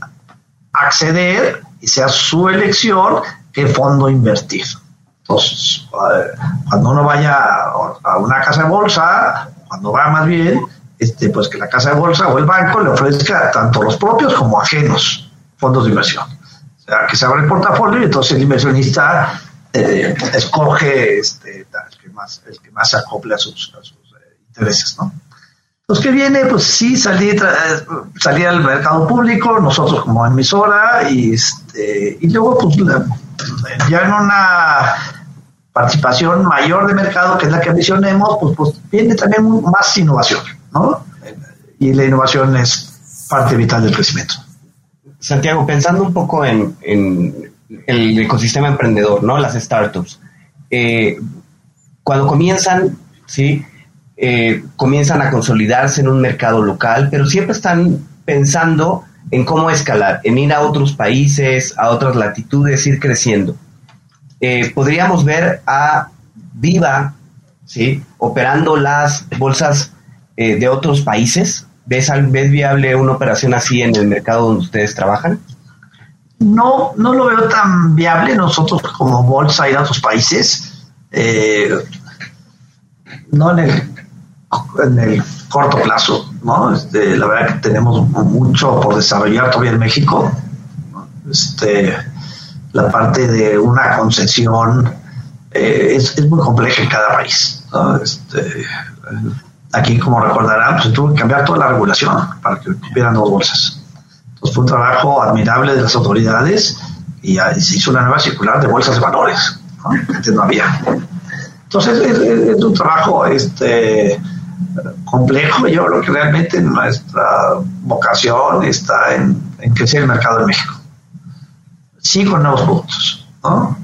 acceder y sea su elección qué fondo invertir. Entonces, eh, cuando uno vaya a una casa de bolsa, cuando va más bien, este, pues que la casa de bolsa o el banco le ofrezca tanto los propios como ajenos fondos de inversión. O sea, que se abra el portafolio y entonces el inversionista eh, escoge este, el, que más, el que más se acople a sus, eh, intereses, ¿no? Los que viene, pues sí, salir, salir al mercado público, nosotros como emisora, y, este, y luego, pues, ya en una participación mayor de mercado, que es la que ambicionemos, pues, pues viene también más innovación, ¿no? Y la innovación es parte vital del crecimiento. Santiago, pensando un poco en el ecosistema emprendedor, ¿no? Las startups. Eh, cuando comienzan, ¿sí? Eh, comienzan a consolidarse en un mercado local, pero siempre están pensando en cómo escalar, en ir a otros países, a otras latitudes, ir creciendo. Eh, podríamos ver a Viva, ¿sí? Operando las bolsas de otros países. ¿Ves, ¿Ves viable una operación así en el mercado donde ustedes trabajan? no, no lo veo tan viable nosotros como bolsa ir a otros países. Eh, no en el, en el corto plazo, ¿no? Este, la verdad que tenemos mucho por desarrollar todavía en México. Este, la parte de una concesión eh, es, muy compleja en cada país. Este, aquí, como recordarán, pues tuvo que cambiar toda la regulación para que hubieran dos bolsas. Pues, fue un trabajo admirable de las autoridades y, se hizo una nueva circular de bolsas de valores, antes no había. Entonces es, un trabajo este, complejo. Yo creo que realmente nuestra vocación está en, crecer el mercado de México. Sí con nuevos productos, ¿no?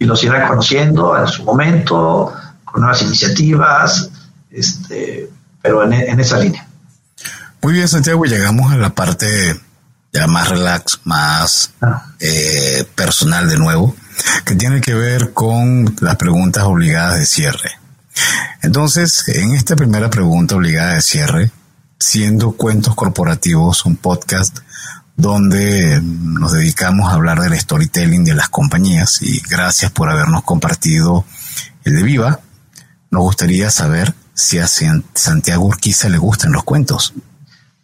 Y los irán conociendo en su momento, con nuevas iniciativas, este, pero en, en esa línea. Muy bien, Santiago, llegamos a la parte ya más relax, más ah. eh, personal de nuevo, que tiene que ver con las preguntas obligadas de cierre. Entonces, en esta primera pregunta obligada de cierre, siendo Cuentos Corporativos un podcast donde nos dedicamos a hablar del storytelling de las compañías y gracias por habernos compartido el de Viva. nos gustaría saber si a Santiago Urquiza le gustan los cuentos.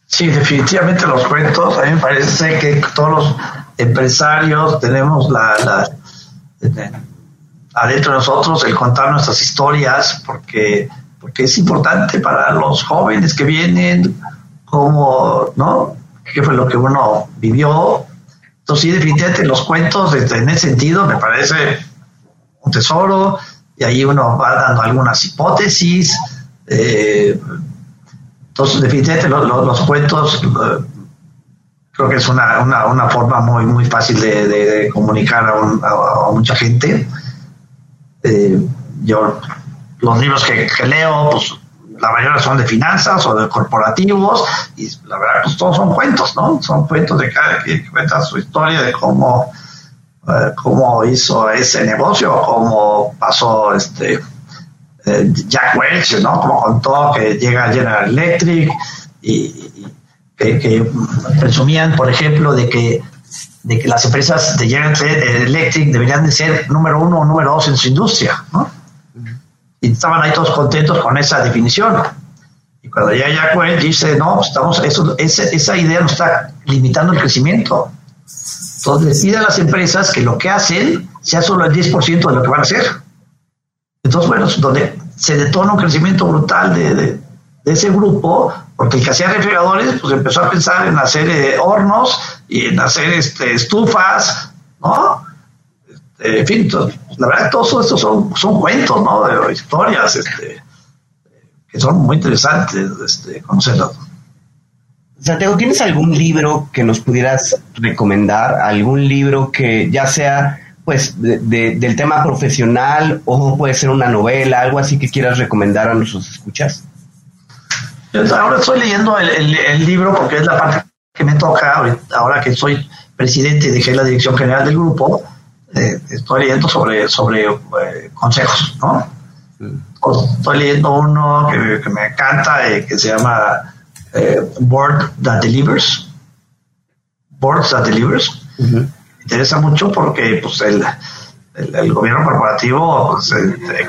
Sí, definitivamente los cuentos. A mí me parece que todos los empresarios tenemos la, la eh, adentro de nosotros el contar nuestras historias porque porque es importante para los jóvenes que vienen cómo no qué fue lo que uno vivió entonces sí definitivamente los cuentos este, en ese sentido me parece un tesoro y ahí uno va dando algunas hipótesis eh, entonces, definitivamente los cuentos eh, creo que es una, una, forma muy, muy fácil de, comunicar a, mucha gente. Eh, yo, los libros que, leo, pues la mayoría son de finanzas o de corporativos, y la verdad, pues todos son cuentos, ¿no? Son cuentos de cada que cuenta su historia de cómo, eh, cómo hizo ese negocio, cómo pasó este eh, Jack Welch, ¿no? Como contó que llega General Electric y, que, presumían, por ejemplo, de que, de que las empresas de General Electric deberían de ser número uno o número dos en su industria, ¿no? Y estaban ahí todos contentos con esa definición. Y cuando Jack Welch dice, no, estamos, eso, esa, esa idea nos está limitando el crecimiento. Entonces pide a las empresas que lo que hacen sea solo el 10% de lo que van a hacer. Entonces, bueno, donde se detona un crecimiento brutal de, ese grupo, porque el que hacía refrigeradores, pues empezó a pensar en hacer eh, hornos y en hacer este, estufas, ¿no? Este, en fin, la verdad, todos estos son, son cuentos, ¿no? De historias, este, que son muy interesantes este, conocerlos. Santiago, ¿tienes algún libro que nos pudieras recomendar? ¿Algún libro que ya sea pues de, del tema profesional o puede ser una novela, algo así que quieras recomendar a nuestros escuchas? Ahora estoy leyendo el, libro porque es la parte que me toca, ahora que soy presidente y dejé la dirección general del grupo, eh, estoy leyendo sobre, sobre eh, consejos, ¿no? Estoy leyendo uno que, me encanta, eh, que se llama Board That Delivers. Board That Delivers interesa mucho porque pues el, el, gobierno corporativo, pues,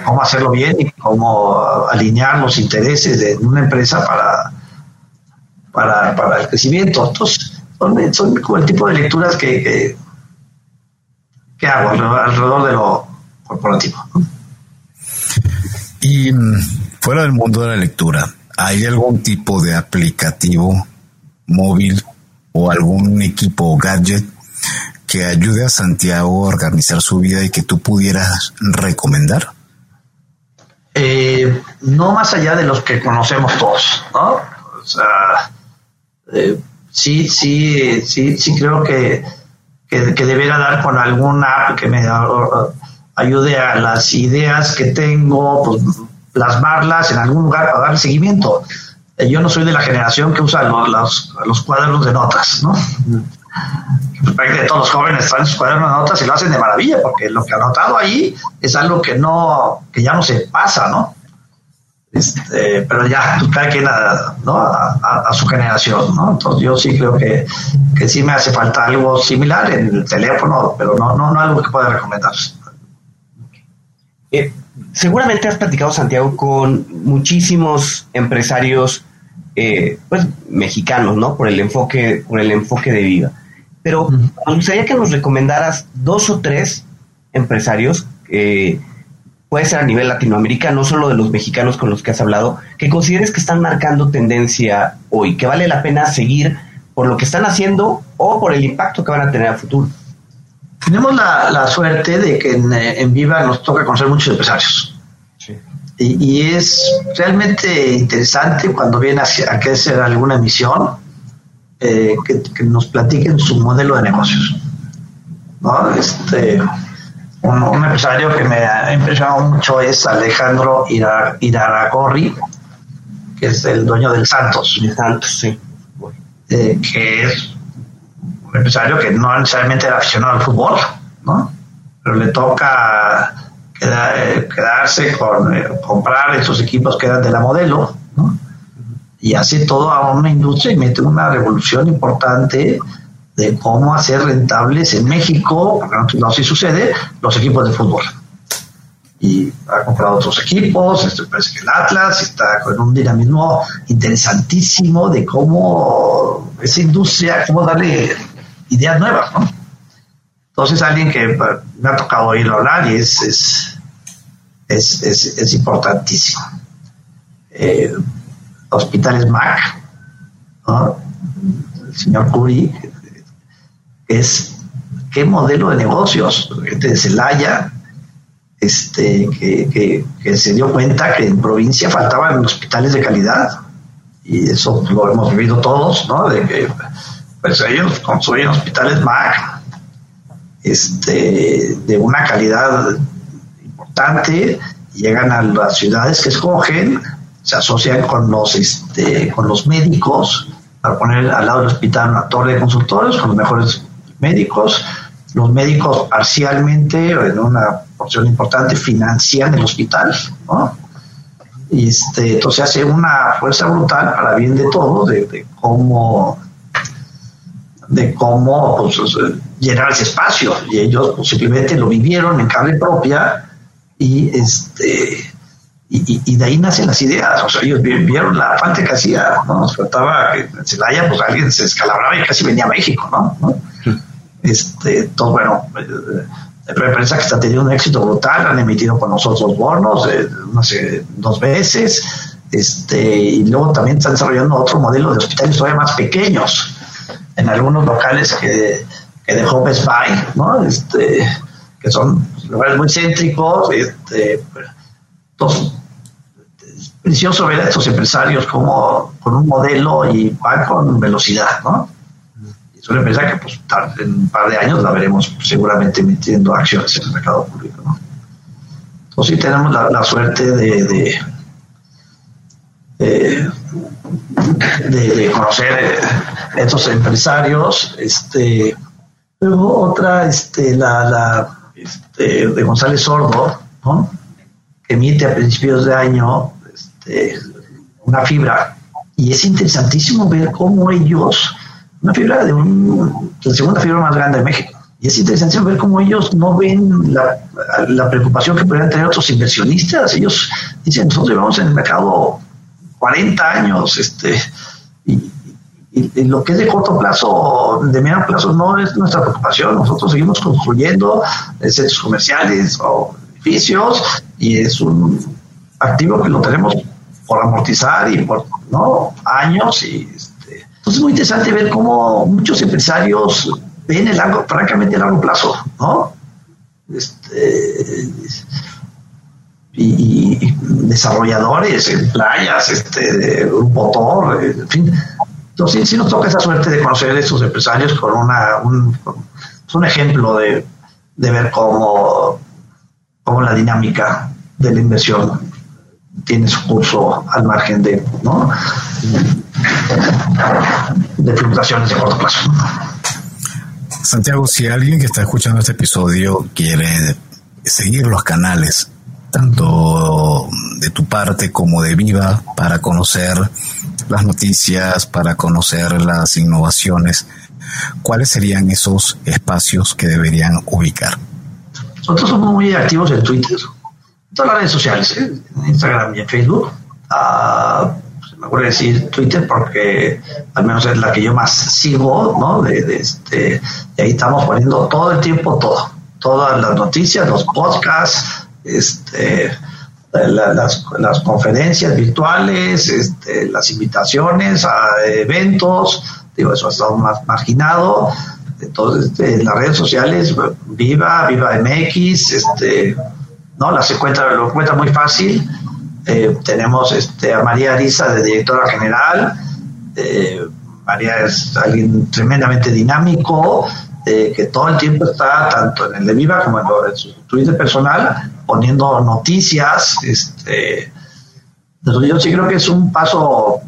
cómo hacerlo bien y cómo alinear los intereses de una empresa para, para, para el crecimiento. Entonces, son, son, como el tipo de lecturas que, que, hago alrededor, de lo corporativo. Y mm, fuera del mundo de la lectura, ¿hay algún tipo de aplicativo móvil o algún equipo gadget que ayude a Santiago a organizar su vida y que tú pudieras recomendar? Eh, no más allá de los que conocemos todos, ¿no? O sea, eh, sí, sí, sí, sí creo que, que, debería dar con alguna app que me ayude a las ideas que tengo, pues, plasmarlas en algún lugar para dar seguimiento. Eh, yo no soy de la generación que usa los, los cuadernos de notas, ¿no? de todos los jóvenes traen sus cuadernos de notas y lo hacen de maravilla, porque lo que ha anotado ahí es algo que no, que ya no se pasa, ¿no? Este, pero ya, pues, cada quien a, ¿no? a, su generación, ¿no? Entonces yo sí creo que, que sí me hace falta algo similar en el teléfono, pero no, no, no algo que pueda recomendar. Eh, seguramente has platicado, Santiago, con muchísimos empresarios eh, pues, mexicanos, ¿no? Por el enfoque, por el enfoque de vida. Pero me gustaría que nos recomendaras dos o tres empresarios, eh, puede ser a nivel latinoamericano, no solo de los mexicanos con los que has hablado, que consideres que están marcando tendencia hoy, que vale la pena seguir por lo que están haciendo o por el impacto que van a tener a futuro. Tenemos la, suerte de que en, Viva nos toca conocer muchos empresarios. Y, es realmente interesante cuando viene a, a hacer alguna emisión eh, que, nos platiquen su modelo de negocios. ¿no? Este, un, empresario que me ha impresionado mucho es Alejandro Iraragorri, que es el dueño del Santos. Santos, sí. Eh, que es un empresario que no necesariamente era aficionado al fútbol, ¿no? pero le toca eh, quedarse con comprar esos equipos que eran de la modelo, ¿no? y hace toda una industria y mete una revolución importante de cómo hacer rentables en México, no, así sucede, los equipos de fútbol. y ha comprado otros equipos, este, parece que el Atlas está con un dinamismo interesantísimo de cómo esa industria, cómo darle ideas nuevas, ¿no? Entonces alguien que me ha tocado oírlo hablar y es, es, es, es, importantísimo. Eh, hospitales MAC, el señor Curi, es qué modelo de negocios, gente de Celaya, este, que, se dio cuenta que en provincia faltaban hospitales de calidad. Y eso lo hemos vivido todos, ¿no? De que pues ellos construyen hospitales MAC este, de una calidad importante, llegan a las ciudades que escogen, se asocian con los, este, con los médicos, para poner al lado del hospital una torre de consultores con los mejores médicos, los médicos parcialmente, en una porción importante, financian el hospital, ¿no? Este, entonces hace una fuerza brutal para bien de todos, de, cómo de cómo pues, llenar ese espacio y ellos pues, simplemente lo vivieron en carne propia y este y, de ahí nacen las ideas, o sea, ellos vieron la falta que hacía, ¿no? Nos faltaba que en Celaya, pues alguien se escalabraba y casi venía a México, ¿no? Este, todo bueno, eh, prensa que está teniendo un éxito brutal, han emitido con nosotros bonos, eh, no sé, dos veces, este, y luego también están desarrollando otro modelo de hospitales todavía más pequeños, en algunos locales que, que dejó Best Buy, ¿no? Este, que son lugares muy céntricos, este, es precioso ver a estos empresarios como con un modelo y van con velocidad, ¿no? Una empresa que pues, en un par de años la veremos seguramente metiendo acciones en el mercado público. ¿no? Entonces sí tenemos la, suerte de, de, conocer estos empresarios. Este, luego otra, este, la, la este, de González Sordo, ¿no? que emite a principios de año este, una fibra. Y es interesantísimo ver cómo ellos una fibra de un, la segunda fibra más grande de México. Y es interesante ver cómo ellos no ven la, preocupación que podrían tener otros inversionistas. Ellos dicen, nosotros llevamos en el mercado 40 años, este, y, lo que es de corto plazo, de mediano plazo, no es nuestra preocupación. Nosotros seguimos construyendo centros comerciales o edificios y es un activo que lo tenemos por amortizar y por ¿no? años y entonces es muy interesante ver cómo muchos empresarios ven el largo, francamente, a largo plazo, ¿no? Este, y, desarrolladores en playas, este, Grupo Tor, en fin. Entonces sí nos toca esa suerte de conocer a estos empresarios con una, un, un ejemplo de, de ver cómo, cómo la dinámica de la inversión tiene su curso al margen de, ¿no? De fluctuaciones de corto plazo. Santiago, si alguien que está escuchando este episodio quiere seguir los canales, tanto de tu parte como de Viva, para conocer las noticias, para conocer las innovaciones, ¿cuáles serían esos espacios que deberían ubicar? Nosotros somos muy activos en Twitter, en todas las redes sociales, ¿eh? en Instagram y en Facebook. Uh, me acuerdo decir Twitter porque al menos es la que yo más sigo, ¿no? De, este, y ahí estamos poniendo todo el tiempo todo, todas las noticias, los podcasts, este, las, las, conferencias virtuales, este, las invitaciones a eventos, digo, eso ha estado más marginado. Entonces, este, las redes sociales, Viva, Viva MX, este, ¿no? Las encuentra, lo encuentra muy fácil eh, tenemos este, a María Arisa de directora general. Eh, María es alguien tremendamente dinámico, eh, que todo el tiempo está, tanto en el de Viva como en, su Twitter personal, poniendo noticias. Este, yo sí creo que es un paso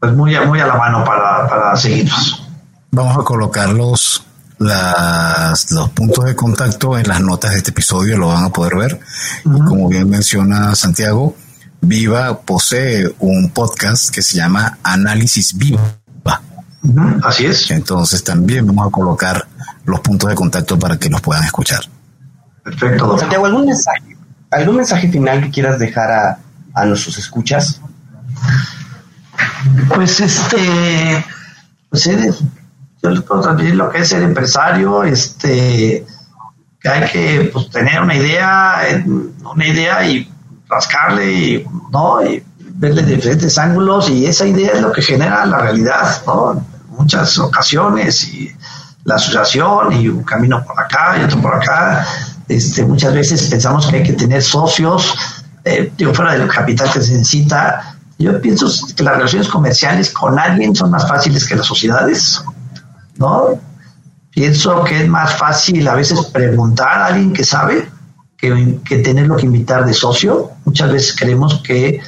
pues muy, muy a la mano para, para seguirnos. Vamos a colocar los, las, los puntos de contacto en las notas de este episodio, lo van a poder ver. Como bien menciona Santiago, Viva posee un podcast que se llama Análisis Viva. Así es. Entonces también vamos a colocar los puntos de contacto para que los puedan escuchar. Perfecto. Santiago, ¿algún mensaje? ¿algún mensaje final que quieras dejar a, a nuestros escuchas? Pues este, pues yo les puedo transmitir lo que es ser empresario, este, que hay que pues, tener una idea, una idea y rascarle y, ¿no? y verle diferentes ángulos y esa idea es lo que genera la realidad, ¿no? Muchas ocasiones y la asociación y un camino por acá y otro por acá. Este, muchas veces pensamos que hay que tener socios, eh, fuera del capital que se necesita. Yo pienso que las relaciones comerciales con alguien son más fáciles que las sociedades, ¿no? Pienso que es más fácil a veces preguntar a alguien que sabe que, que tenerlo que invitar de socio. Muchas veces creemos que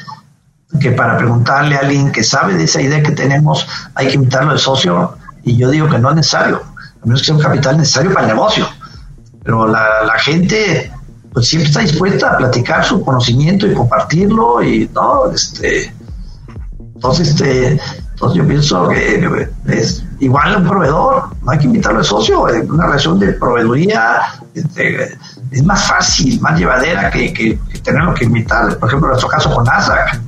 que para preguntarle a alguien que sabe de esa idea que tenemos hay que invitarlo de socio y yo digo que no es necesario, a menos que sea un capital necesario para el negocio. Pero la, la gente pues siempre está dispuesta a platicar su conocimiento y compartirlo y no, este, entonces, este, entonces yo pienso que es igual un proveedor, no hay que invitarlo de socio, una relación de proveeduría este, es más fácil, más llevadera que, que, que tenerlo que invitar, por ejemplo, nuestro caso con NASA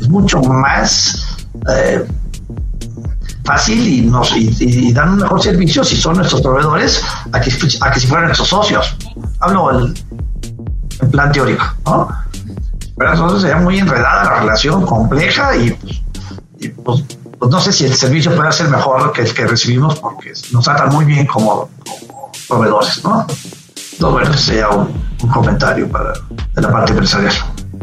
es mucho más eh, fácil y, nos, y, dan un mejor servicio si son nuestros proveedores a que, a que si fueran nuestros socios. Hablo en plan teórico, ¿no? Pero entonces sería muy enredada la relación, compleja y, pues, pues, no sé si el servicio puede ser mejor que el que recibimos porque nos tratan muy bien como, proveedores, ¿no? Entonces, bueno, sería un, un comentario para de la parte empresarial.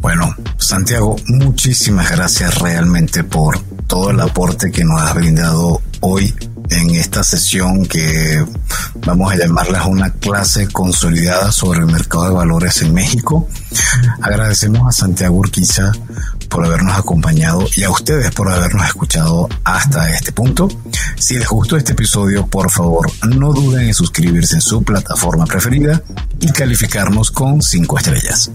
Bueno, Santiago, muchísimas gracias realmente por todo el aporte que nos has brindado hoy en esta sesión que vamos a llamarla una clase consolidada sobre el mercado de valores en México. Agradecemos a Santiago Urquiza por habernos acompañado y a ustedes por habernos escuchado hasta este punto. Si les gustó este episodio, por favor, no duden en suscribirse en su plataforma preferida y calificarnos con cinco estrellas.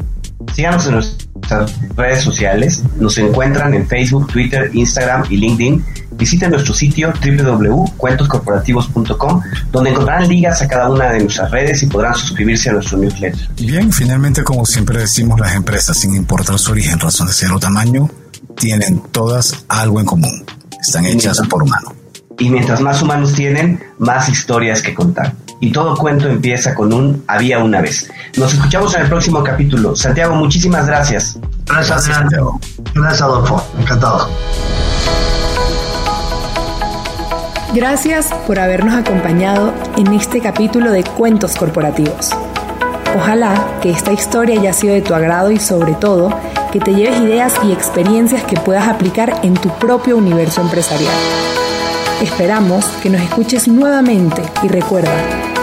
Síganos en nuestras redes sociales. Nos encuentran en Facebook, Twitter, Instagram y LinkedIn. Visiten nuestro sitio www.cuentoscorporativos.com, donde encontrarán ligas a cada una de nuestras redes y podrán suscribirse a nuestro newsletter. Bien, finalmente, como siempre decimos, las empresas, sin importar su origen, razón de ser o tamaño, tienen todas algo en común. Están hechas por humanos. Y mientras más humanos tienen, más historias que contar y todo cuento empieza con un había una vez. Nos escuchamos en el próximo capítulo. Santiago, muchísimas gracias. Gracias, Santiago. Gracias, Adolfo. Encantado. Gracias por habernos acompañado en este capítulo de Cuentos Corporativos. Ojalá que esta historia haya sido de tu agrado y sobre todo que te lleves ideas y experiencias que puedas aplicar en tu propio universo empresarial. Esperamos que nos escuches nuevamente y recuerda,